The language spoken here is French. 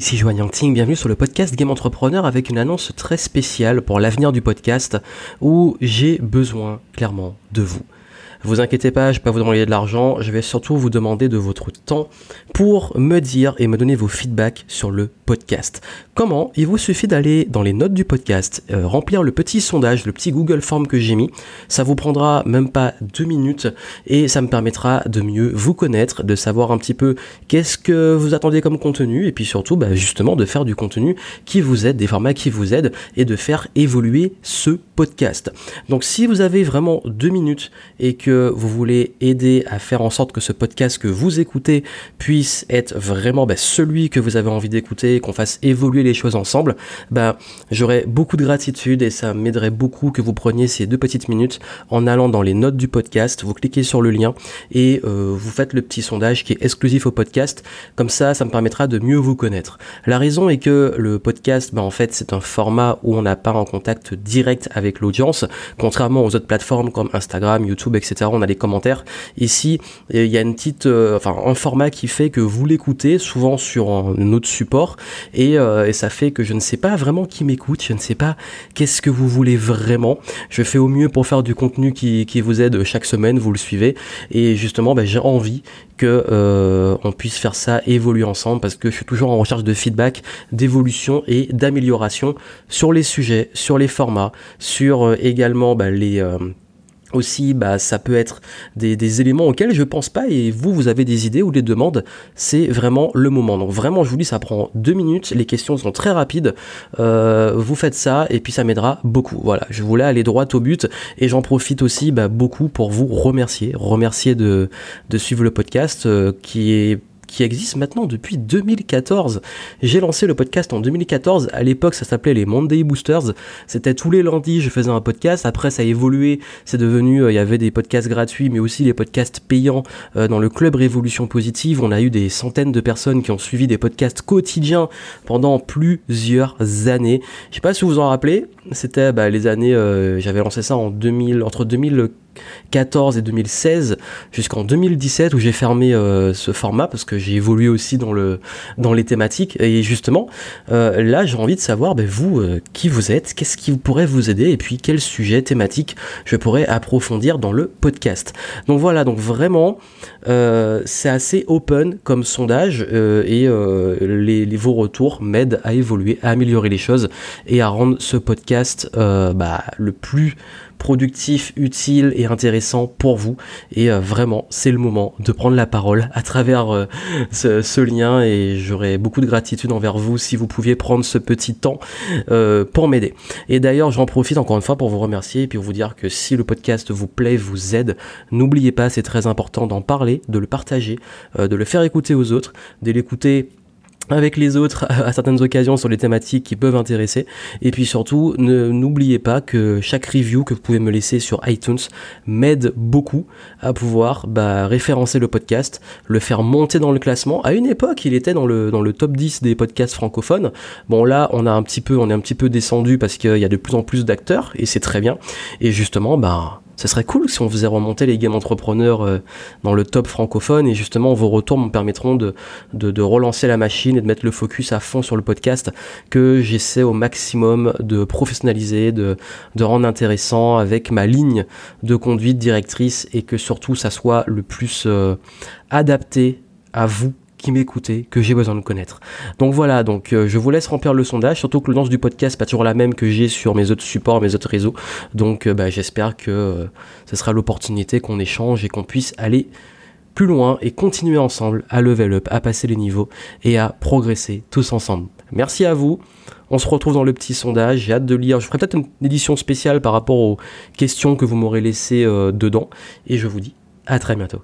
Ici Joanne Yangting, bienvenue sur le podcast Game Entrepreneur avec une annonce très spéciale pour l'avenir du podcast où j'ai besoin clairement de vous. Vous inquiétez pas, je vais pas vous demander de l'argent, je vais surtout vous demander de votre temps pour me dire et me donner vos feedbacks sur le podcast. Comment Il vous suffit d'aller dans les notes du podcast, euh, remplir le petit sondage, le petit Google Form que j'ai mis. Ça vous prendra même pas deux minutes et ça me permettra de mieux vous connaître, de savoir un petit peu qu'est-ce que vous attendez comme contenu et puis surtout bah, justement de faire du contenu qui vous aide, des formats qui vous aident et de faire évoluer ce podcast. Donc si vous avez vraiment deux minutes et que vous voulez aider à faire en sorte que ce podcast que vous écoutez puisse être vraiment bah, celui que vous avez envie d'écouter, qu'on fasse évoluer les choses ensemble, bah, j'aurais beaucoup de gratitude et ça m'aiderait beaucoup que vous preniez ces deux petites minutes en allant dans les notes du podcast, vous cliquez sur le lien et euh, vous faites le petit sondage qui est exclusif au podcast. Comme ça, ça me permettra de mieux vous connaître. La raison est que le podcast, bah, en fait, c'est un format où on n'a pas en contact direct avec l'audience, contrairement aux autres plateformes comme Instagram, YouTube, etc on a les commentaires. Ici, il y a une petite, euh, enfin, un format qui fait que vous l'écoutez souvent sur un autre support euh, et, ça fait que je ne sais pas vraiment qui m'écoute, je ne sais pas qu'est-ce que vous voulez vraiment. Je fais au mieux pour faire du contenu qui, vous aide chaque semaine, vous le suivez et justement, ben, j'ai envie que euh, on puisse faire ça évoluer ensemble parce que je suis toujours en recherche de feedback, d'évolution et d'amélioration sur les sujets, sur les formats, sur également ben, les aussi, bah, ça peut être des, éléments auxquels je pense pas et vous, vous avez des idées ou des demandes, c'est vraiment le moment. Donc vraiment, je vous dis, ça prend deux minutes, les questions sont très rapides, euh, vous faites ça et puis ça m'aidera beaucoup. Voilà, je voulais aller droit au but et j'en profite aussi bah, beaucoup pour vous remercier, remercier de, de suivre le podcast euh, qui est qui existe maintenant depuis 2014. J'ai lancé le podcast en 2014. À l'époque, ça s'appelait les Monday Boosters. C'était tous les lundis, je faisais un podcast. Après, ça a évolué. C'est devenu, euh, il y avait des podcasts gratuits, mais aussi les podcasts payants euh, dans le club Révolution Positive. On a eu des centaines de personnes qui ont suivi des podcasts quotidiens pendant plusieurs années. Je sais pas si vous vous en rappelez. C'était bah, les années, euh, j'avais lancé ça en 2000, entre 2000 2014 et 2016 jusqu'en 2017 où j'ai fermé euh, ce format parce que j'ai évolué aussi dans le dans les thématiques. Et justement euh, là j'ai envie de savoir ben, vous euh, qui vous êtes qu'est-ce qui pourrait vous aider et puis quel sujet thématique je pourrais approfondir dans le podcast. Donc voilà donc vraiment c'est assez open comme sondage et les, vos retours m'aident à évoluer à améliorer les choses et à rendre ce podcast bah, le plus productif, utile et intéressant pour vous. Et euh, vraiment, c'est le moment de prendre la parole à travers euh, ce, lien et j'aurais beaucoup de gratitude envers vous si vous pouviez prendre ce petit temps euh, pour m'aider. Et d'ailleurs, j'en profite encore une fois pour vous remercier et puis vous dire que si le podcast vous plaît, vous aide, n'oubliez pas, c'est très important d'en parler, de le partager, de le faire écouter aux autres, de l'écouter avec les autres à certaines occasions sur les thématiques qui peuvent intéresser. Et puis surtout, n'oubliez pas que chaque review que vous pouvez me laisser sur iTunes m'aide beaucoup à pouvoir bah, référencer le podcast, le faire monter dans le classement. À une époque, il était dans le, dans le top 10 des podcasts francophones. Bon là, on a un petit peu, on est un petit peu descendu parce qu'il y a de plus en plus d'acteurs et c'est très bien. Et justement, bah ce serait cool si on faisait remonter les game entrepreneurs euh, dans le top francophone et justement vos retours me permettront de, relancer la machine et de mettre le focus à fond sur le podcast que j'essaie au maximum de professionnaliser, de, de rendre intéressant avec ma ligne de conduite directrice et que surtout ça soit le plus euh, adapté à vous qui m'écoutez, que j'ai besoin de connaître. Donc voilà, donc euh, je vous laisse remplir le sondage, surtout que le lance du podcast pas toujours la même que j'ai sur mes autres supports, mes autres réseaux. Donc euh, bah, j'espère que euh, ce sera l'opportunité qu'on échange et qu'on puisse aller plus loin et continuer ensemble à level up, à passer les niveaux et à progresser tous ensemble. Merci à vous. On se retrouve dans le petit sondage. J'ai hâte de lire. Je ferai peut-être une édition spéciale par rapport aux questions que vous m'aurez laissées dedans. Et je vous dis à très bientôt.